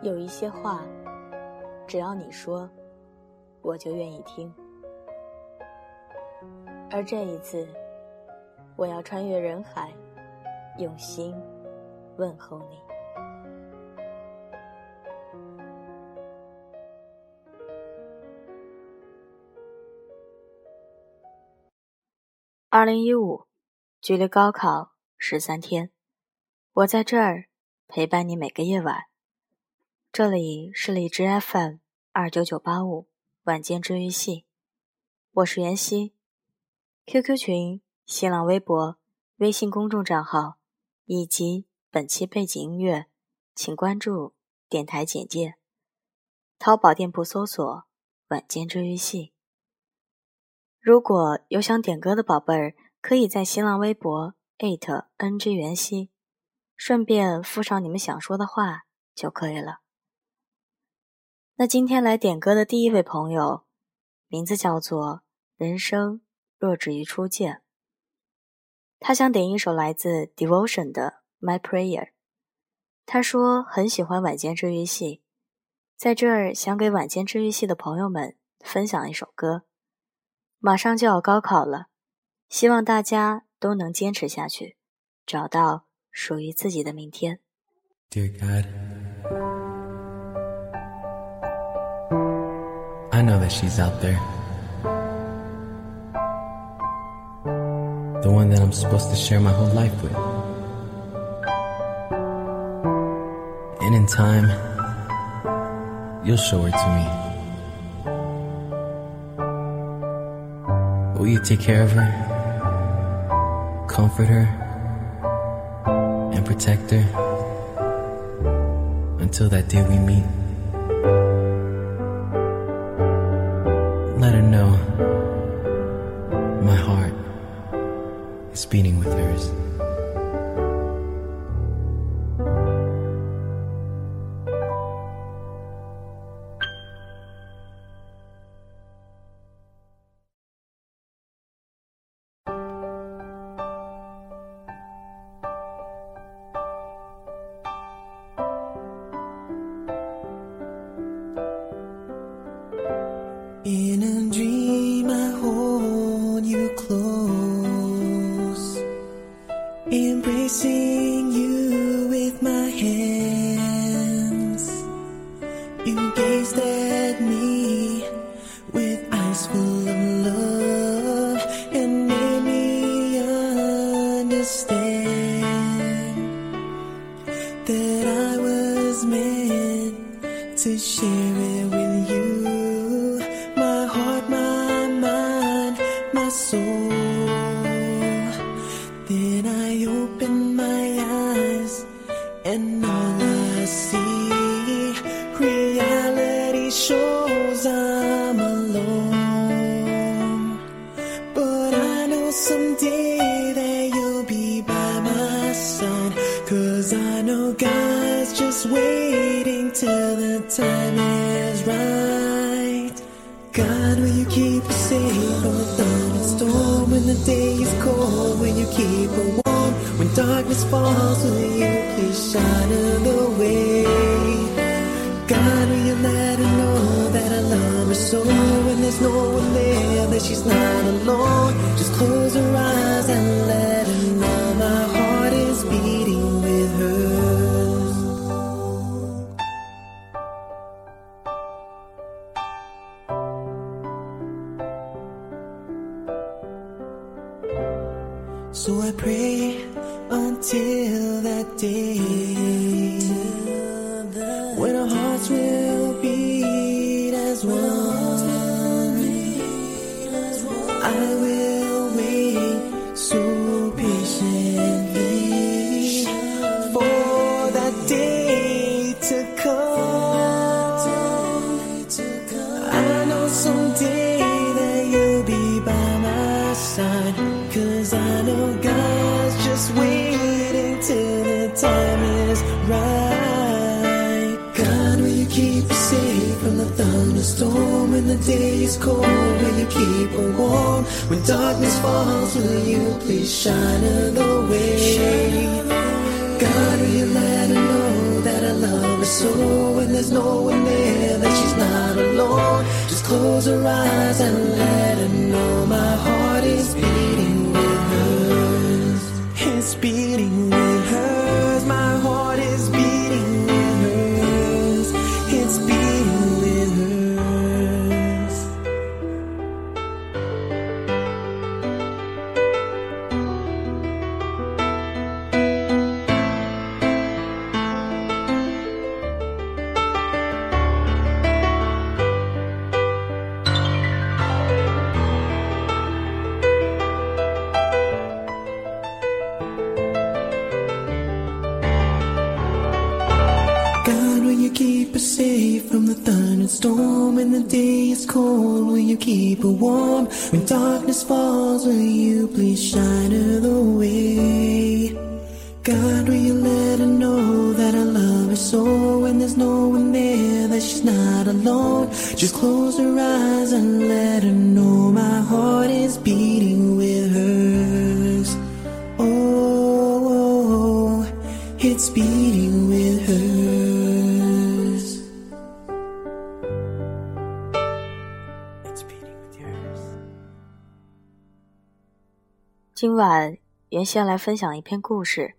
有一些话，只要你说，我就愿意听。而这一次，我要穿越人海，用心问候你。二零一五，距离高考十三天，我在这儿陪伴你每个夜晚。这里是荔枝 FM 二九九八五晚间治愈系，我是袁希。QQ 群、新浪微博、微信公众账号以及本期背景音乐，请关注电台简介。淘宝店铺搜索“晚间治愈系”。如果有想点歌的宝贝儿，可以在新浪微博 @ng 袁熙，顺便附上你们想说的话就可以了。那今天来点歌的第一位朋友，名字叫做“人生若只于初见”。他想点一首来自 Devotion 的《My Prayer》。他说很喜欢晚间治愈系，在这儿想给晚间治愈系的朋友们分享一首歌。马上就要高考了，希望大家都能坚持下去，找到属于自己的明天。I know that she's out there. The one that I'm supposed to share my whole life with. And in time, you'll show her to me. Will you take care of her? Comfort her? And protect her? Until that day we meet. Till the time is right. God, will you keep us safe from the thunder and storm when the day is cold? Will you keep her warm when darkness falls? Will you please shine the way? God, will you let her know that I love her so? When there's no one there, that she's not alone. Just close her eyes and let when darkness falls? Will you please shine the way? God, will you let her know that I love her so? When there's no one there, that she's not alone. Just close her eyes and let her know my heart is beating with hers. It's beating When darkness falls, will you please shine her the way? God, will you let her know that I love her so? When there's no one there, that she's not alone. Just close her eyes and let her know my heart is beating with hers. Oh, it's beating with hers. 今晚原先来分享一篇故事，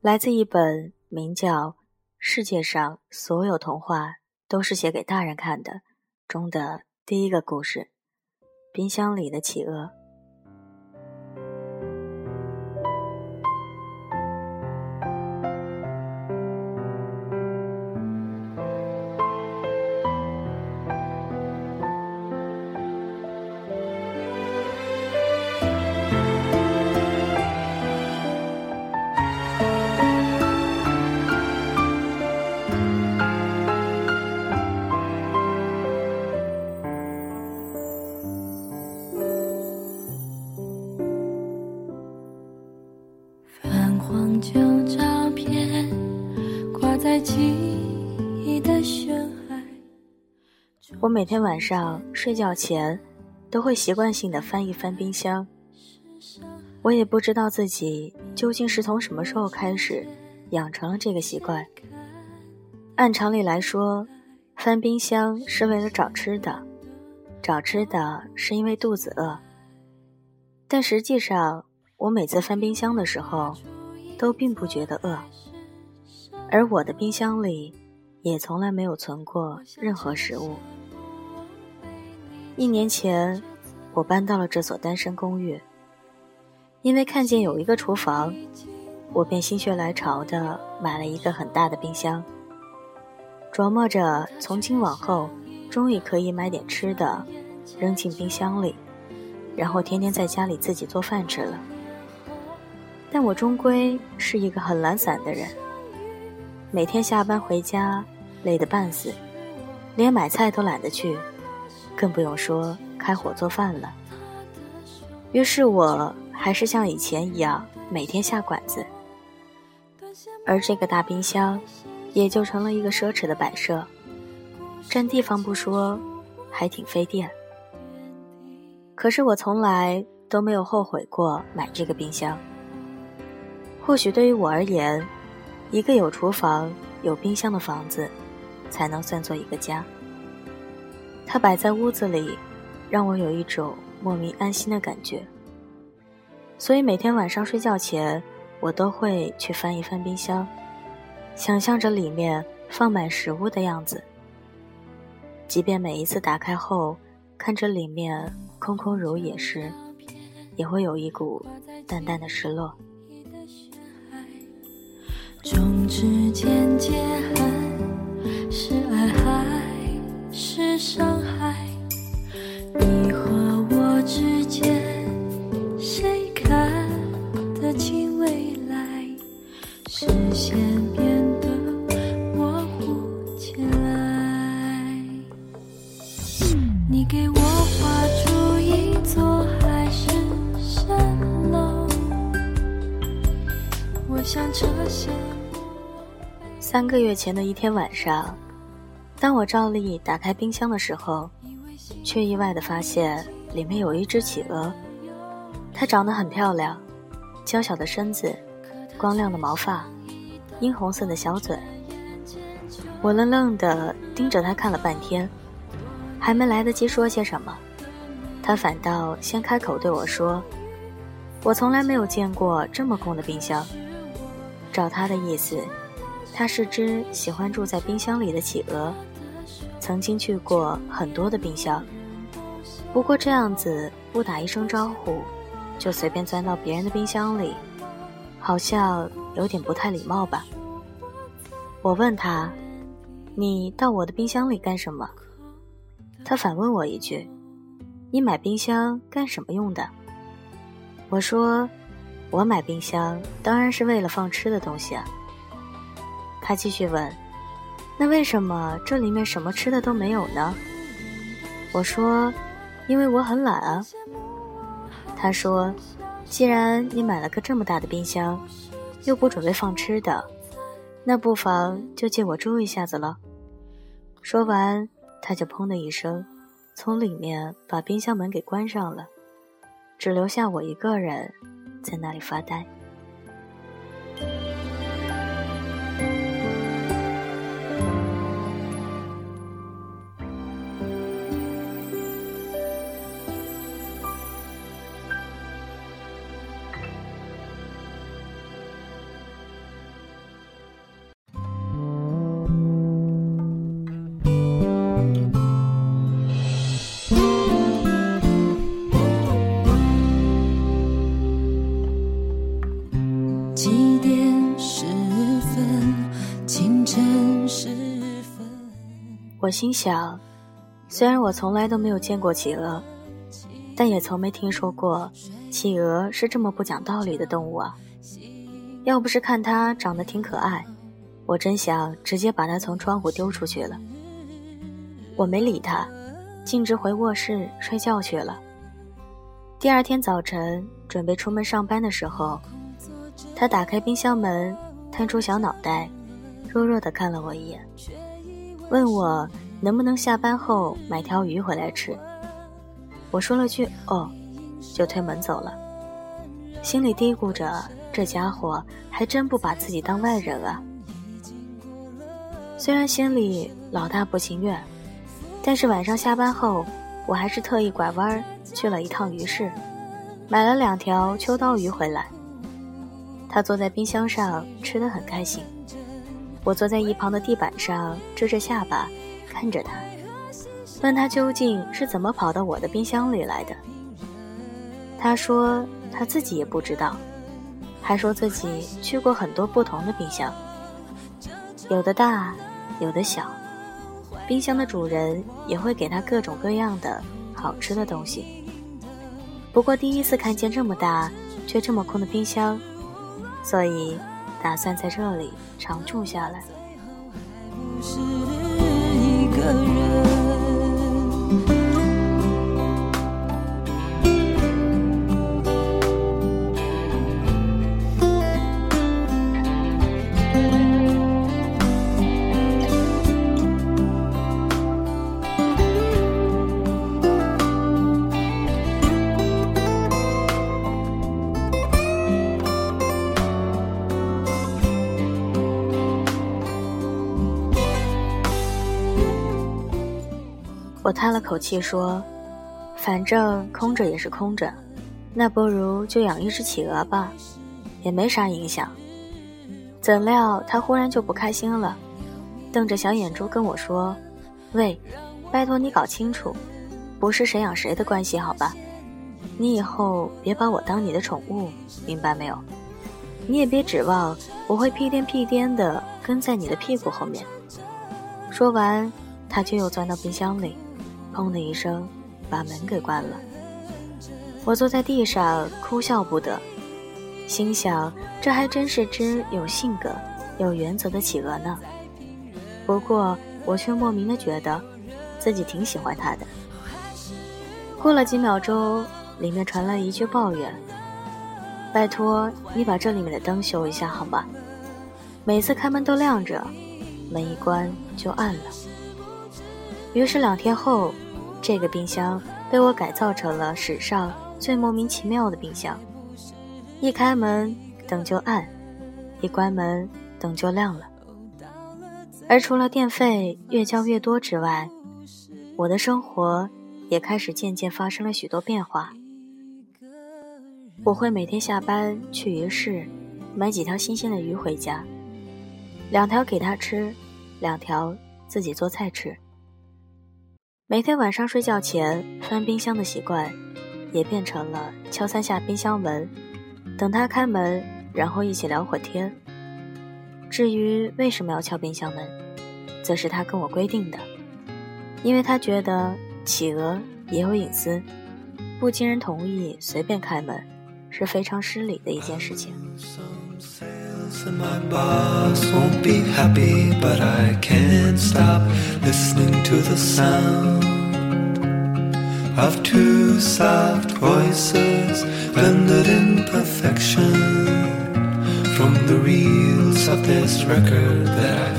来自一本名叫《世界上所有童话都是写给大人看的》中的第一个故事《冰箱里的企鹅》。我每天晚上睡觉前都会习惯性的翻一翻冰箱。我也不知道自己究竟是从什么时候开始养成了这个习惯。按常理来说，翻冰箱是为了找吃的，找吃的是因为肚子饿。但实际上，我每次翻冰箱的时候，都并不觉得饿，而我的冰箱里也从来没有存过任何食物。一年前，我搬到了这所单身公寓。因为看见有一个厨房，我便心血来潮的买了一个很大的冰箱，琢磨着从今往后，终于可以买点吃的，扔进冰箱里，然后天天在家里自己做饭吃了。但我终归是一个很懒散的人，每天下班回家累得半死，连买菜都懒得去，更不用说开火做饭了。于是我还是像以前一样每天下馆子，而这个大冰箱也就成了一个奢侈的摆设，占地方不说，还挺费电。可是我从来都没有后悔过买这个冰箱。或许对于我而言，一个有厨房、有冰箱的房子，才能算作一个家。它摆在屋子里，让我有一种莫名安心的感觉。所以每天晚上睡觉前，我都会去翻一翻冰箱，想象着里面放满食物的样子。即便每一次打开后，看着里面空空如也时，也会有一股淡淡的失落。众之间结恨，三个月前的一天晚上，当我照例打开冰箱的时候，却意外的发现里面有一只企鹅。它长得很漂亮，娇小的身子，光亮的毛发，殷红色的小嘴。我愣愣的盯着他看了半天，还没来得及说些什么，他反倒先开口对我说：“我从来没有见过这么空的冰箱。”照他的意思，他是只喜欢住在冰箱里的企鹅，曾经去过很多的冰箱。不过这样子不打一声招呼，就随便钻到别人的冰箱里，好像有点不太礼貌吧。我问他：“你到我的冰箱里干什么？”他反问我一句：“你买冰箱干什么用的？”我说。我买冰箱当然是为了放吃的东西啊。他继续问：“那为什么这里面什么吃的都没有呢？”我说：“因为我很懒啊。”他说：“既然你买了个这么大的冰箱，又不准备放吃的，那不妨就借我住一下子了。”说完，他就砰的一声，从里面把冰箱门给关上了，只留下我一个人。在那里发呆。我心想，虽然我从来都没有见过企鹅，但也从没听说过企鹅是这么不讲道理的动物啊！要不是看它长得挺可爱，我真想直接把它从窗户丢出去了。我没理它，径直回卧室睡觉去了。第二天早晨准备出门上班的时候，它打开冰箱门，探出小脑袋，弱弱地看了我一眼。问我能不能下班后买条鱼回来吃，我说了句“哦”，就推门走了，心里嘀咕着这家伙还真不把自己当外人啊。虽然心里老大不情愿，但是晚上下班后，我还是特意拐弯去了一趟鱼市，买了两条秋刀鱼回来。他坐在冰箱上吃得很开心。我坐在一旁的地板上，支着下巴，看着他，问他究竟是怎么跑到我的冰箱里来的。他说他自己也不知道，还说自己去过很多不同的冰箱，有的大，有的小，冰箱的主人也会给他各种各样的好吃的东西。不过第一次看见这么大却这么空的冰箱，所以。打算在这里常住下来。不是一个人口气说：“反正空着也是空着，那不如就养一只企鹅吧，也没啥影响。”怎料他忽然就不开心了，瞪着小眼珠跟我说：“喂，拜托你搞清楚，不是谁养谁的关系，好吧？你以后别把我当你的宠物，明白没有？你也别指望我会屁颠屁颠的跟在你的屁股后面。”说完，他就又钻到冰箱里。砰的一声，把门给关了。我坐在地上哭笑不得，心想：这还真是只有性格、有原则的企鹅呢。不过我却莫名的觉得，自己挺喜欢它的。过了几秒钟，里面传来一句抱怨：“拜托你把这里面的灯修一下好吗？每次开门都亮着，门一关就暗了。”于是两天后。这个冰箱被我改造成了史上最莫名其妙的冰箱，一开门灯就暗，一关门灯就亮了。而除了电费越交越多之外，我的生活也开始渐渐发生了许多变化。我会每天下班去鱼市买几条新鲜的鱼回家，两条给他吃，两条自己做菜吃。每天晚上睡觉前翻冰箱的习惯，也变成了敲三下冰箱门，等他开门，然后一起聊会天。至于为什么要敲冰箱门，则是他跟我规定的。因为他觉得企鹅也有隐私，不经人同意随便开门是非常失礼的一件事情。And my boss won't be happy, but I can't stop listening to the sound of two soft voices blended in perfection from the reels of this record that I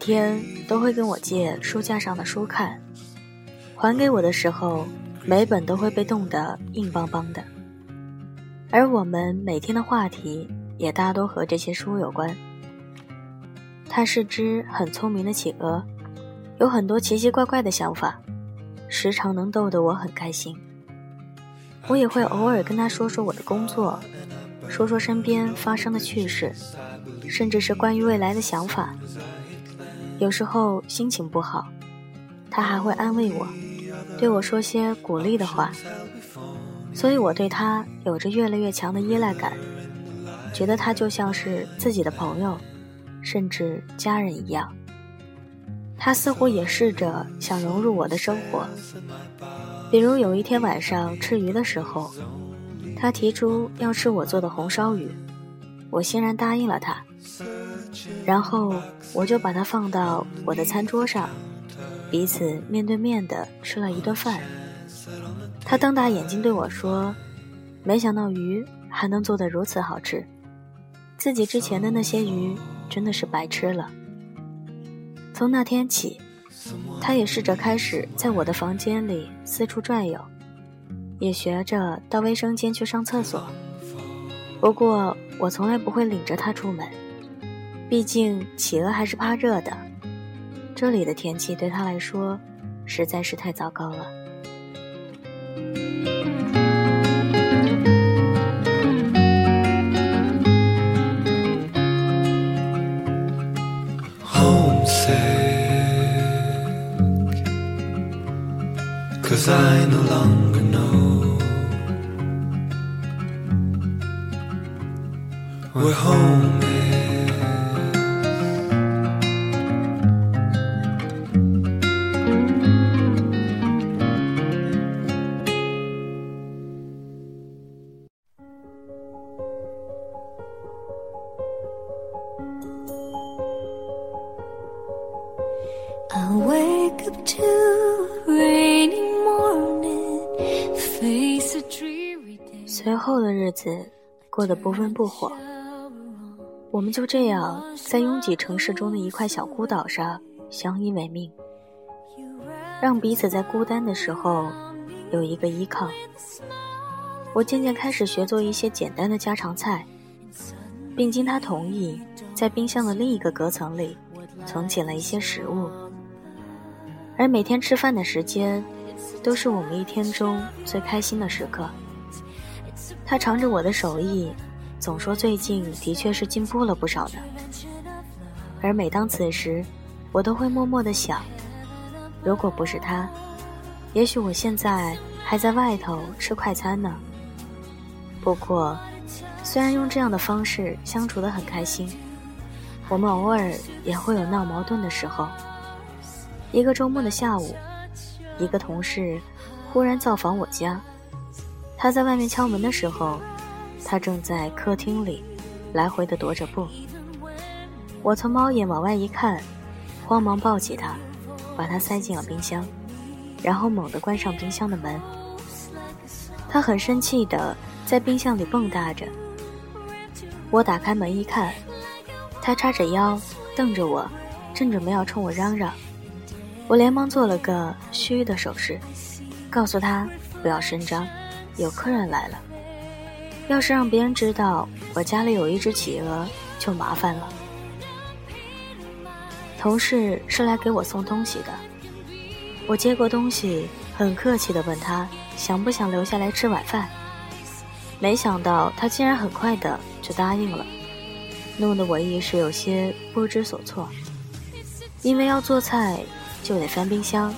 天都会跟我借书架上的书看，还给我的时候，每本都会被冻得硬邦邦的。而我们每天的话题也大多和这些书有关。它是只很聪明的企鹅，有很多奇奇怪怪的想法，时常能逗得我很开心。我也会偶尔跟他说说我的工作，说说身边发生的趣事，甚至是关于未来的想法。有时候心情不好，他还会安慰我，对我说些鼓励的话。所以我对他有着越来越强的依赖感，觉得他就像是自己的朋友，甚至家人一样。他似乎也试着想融入我的生活，比如有一天晚上吃鱼的时候，他提出要吃我做的红烧鱼，我欣然答应了他。然后我就把它放到我的餐桌上，彼此面对面的吃了一顿饭。他瞪大眼睛对我说：“没想到鱼还能做得如此好吃，自己之前的那些鱼真的是白吃了。”从那天起，他也试着开始在我的房间里四处转悠，也学着到卫生间去上厕所。不过我从来不会领着他出门，毕竟企鹅还是怕热的，这里的天气对他来说实在是太糟糕了。homesick. Cause I no longer know we're home 随后的日子过得不温不火，我们就这样在拥挤城市中的一块小孤岛上相依为命，让彼此在孤单的时候有一个依靠。我渐渐开始学做一些简单的家常菜，并经他同意，在冰箱的另一个隔层里存起了一些食物。而每天吃饭的时间，都是我们一天中最开心的时刻。他尝着我的手艺，总说最近的确是进步了不少呢。而每当此时，我都会默默的想，如果不是他，也许我现在还在外头吃快餐呢。不过，虽然用这样的方式相处得很开心，我们偶尔也会有闹矛盾的时候。一个周末的下午，一个同事忽然造访我家。他在外面敲门的时候，他正在客厅里来回的踱着步。我从猫眼往外一看，慌忙抱起他，把他塞进了冰箱，然后猛地关上冰箱的门。他很生气的在冰箱里蹦跶着。我打开门一看，他叉着腰，瞪着我，正准备要冲我嚷嚷，我连忙做了个嘘的手势，告诉他不要声张，有客人来了。要是让别人知道我家里有一只企鹅，就麻烦了。同事是来给我送东西的，我接过东西，很客气地问他想不想留下来吃晚饭。没想到他竟然很快的就答应了，弄得我一时有些不知所措。因为要做菜，就得翻冰箱，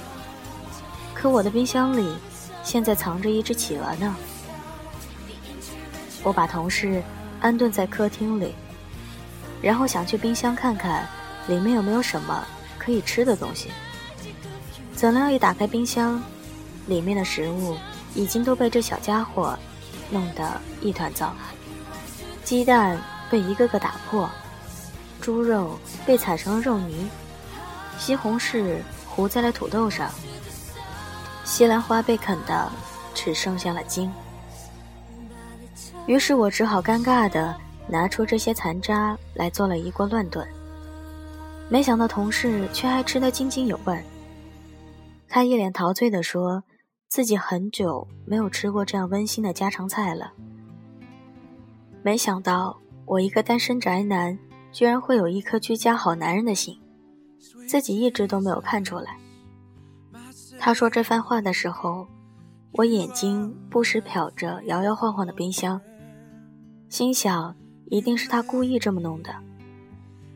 可我的冰箱里现在藏着一只企鹅呢。我把同事安顿在客厅里，然后想去冰箱看看。里面有没有什么可以吃的东西？怎料一打开冰箱，里面的食物已经都被这小家伙弄得一团糟。鸡蛋被一个个打破，猪肉被踩成了肉泥，西红柿糊在了土豆上，西兰花被啃的只剩下了茎。于是我只好尴尬的拿出这些残渣来做了一锅乱炖。没想到同事却还吃得津津有味。他一脸陶醉地说：“自己很久没有吃过这样温馨的家常菜了。”没想到我一个单身宅男，居然会有一颗居家好男人的心，自己一直都没有看出来。他说这番话的时候，我眼睛不时瞟着摇摇晃晃的冰箱，心想一定是他故意这么弄的。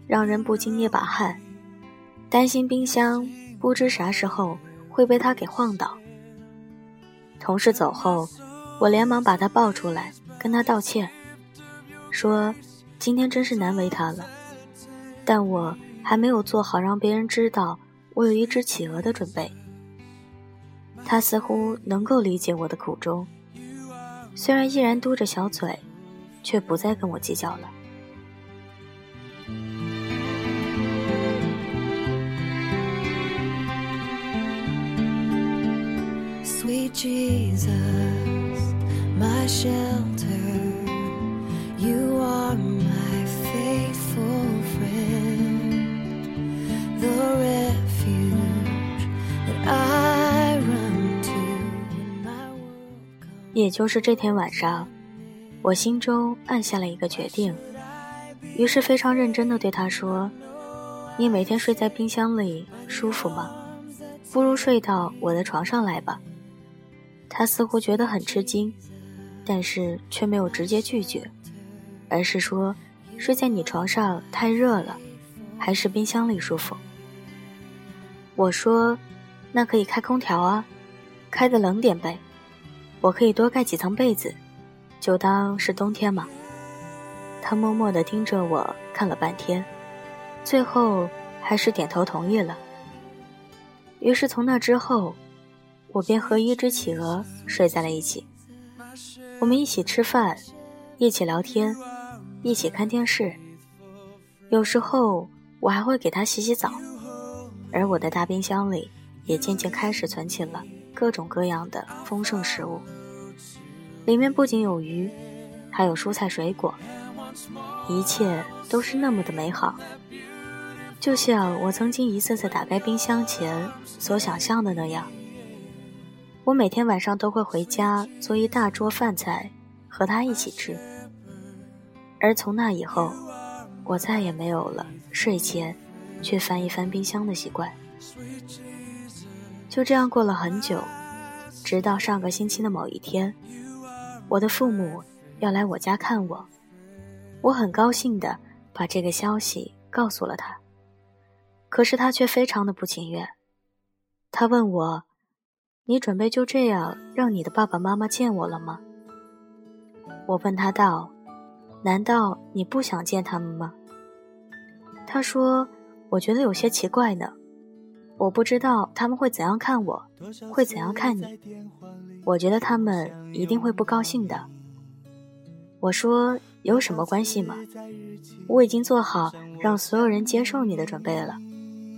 让人不禁捏把汗，担心冰箱不知啥时候会被他给晃倒。同事走后，我连忙把他抱出来，跟他道歉，说今天真是难为他了。但我还没有做好让别人知道我有一只企鹅的准备。他似乎能够理解我的苦衷，虽然依然嘟着小嘴，却不再跟我计较了。Jesus, my shell 也就是这天晚上，我心中暗下了一个决定，于是非常认真地对他说：“你每天睡在冰箱里舒服吗？不如睡到我的床上来吧。”他似乎觉得很吃惊，但是却没有直接拒绝，而是说：“睡在你床上太热了，还是冰箱里舒服。”我说：“那可以开空调啊，开的冷点呗，我可以多盖几层被子，就当是冬天嘛。”他默默地盯着我看了半天，最后还是点头同意了。于是从那之后。我便和一只企鹅睡在了一起，我们一起吃饭，一起聊天，一起看电视。有时候我还会给它洗洗澡，而我的大冰箱里也渐渐开始存起了各种各样的丰盛食物，里面不仅有鱼，还有蔬菜水果，一切都是那么的美好，就像我曾经一次次打开冰箱前所想象的那样。我每天晚上都会回家做一大桌饭菜，和他一起吃。而从那以后，我再也没有了睡前去翻一翻冰箱的习惯。就这样过了很久，直到上个星期的某一天，我的父母要来我家看我，我很高兴的把这个消息告诉了他，可是他却非常的不情愿，他问我。你准备就这样让你的爸爸妈妈见我了吗？我问他道：“难道你不想见他们吗？”他说：“我觉得有些奇怪呢，我不知道他们会怎样看我，会怎样看你。我觉得他们一定会不高兴的。”我说：“有什么关系吗？我已经做好让所有人接受你的准备了。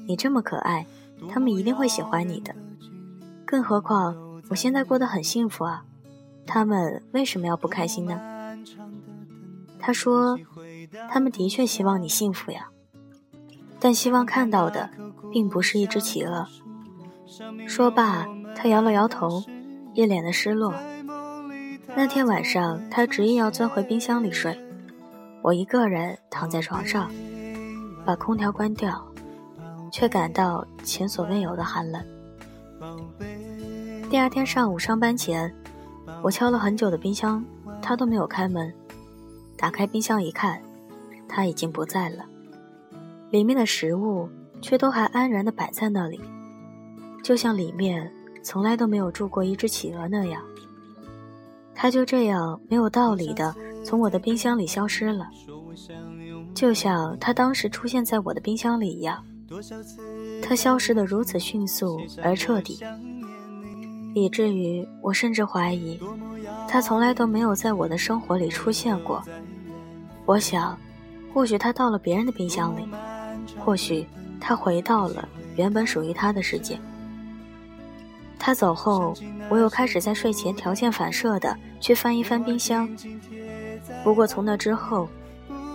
你这么可爱，他们一定会喜欢你的。”更何况，我现在过得很幸福啊，他们为什么要不开心呢？他说：“他们的确希望你幸福呀，但希望看到的并不是一只企鹅。说罢，他摇了摇头，一脸的失落。那天晚上，他执意要钻回冰箱里睡，我一个人躺在床上，把空调关掉，却感到前所未有的寒冷。第二天上午上班前，我敲了很久的冰箱，他都没有开门。打开冰箱一看，他已经不在了，里面的食物却都还安然地摆在那里，就像里面从来都没有住过一只企鹅那样。他就这样没有道理的从我的冰箱里消失了，就像他当时出现在我的冰箱里一样。他消失的如此迅速而彻底，以至于我甚至怀疑，他从来都没有在我的生活里出现过。我想，或许他到了别人的冰箱里，或许他回到了原本属于他的世界。他走后，我又开始在睡前条件反射的去翻一翻冰箱。不过从那之后，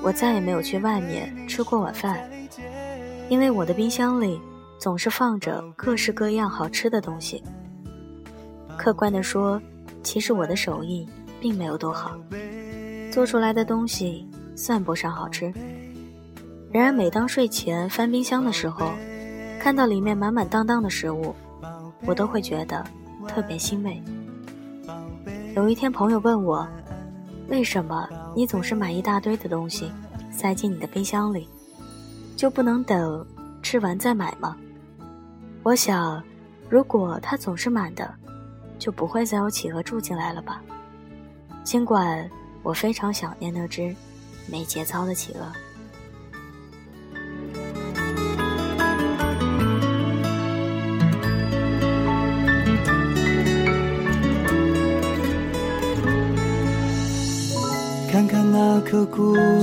我再也没有去外面吃过晚饭，因为我的冰箱里总是放着各式各样好吃的东西。客观的说，其实我的手艺并没有多好，做出来的东西。算不上好吃，然而每当睡前翻冰箱的时候，看到里面满满当当的食物，我都会觉得特别欣慰。有一天，朋友问我，为什么你总是买一大堆的东西塞进你的冰箱里，就不能等吃完再买吗？我想，如果它总是满的，就不会再有企鹅住进来了吧。尽管我非常想念那只。没节操的企鹅。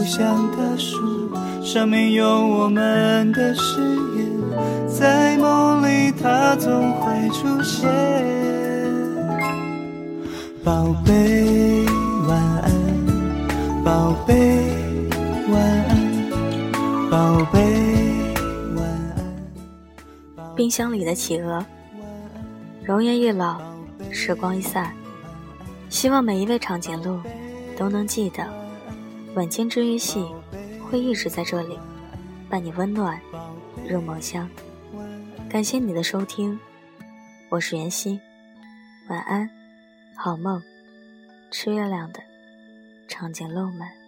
故乡的树，上面有我们的誓言，在梦里它总会出现。宝贝，晚安。宝贝，晚安。宝贝，晚安。冰箱里的企鹅，容颜一老，时光一散。希望每一位长颈鹿都能记得，晚间治愈系会一直在这里，伴你温暖入梦乡。感谢你的收听，我是袁熙，晚安，好梦，吃月亮的。长颈鹿们。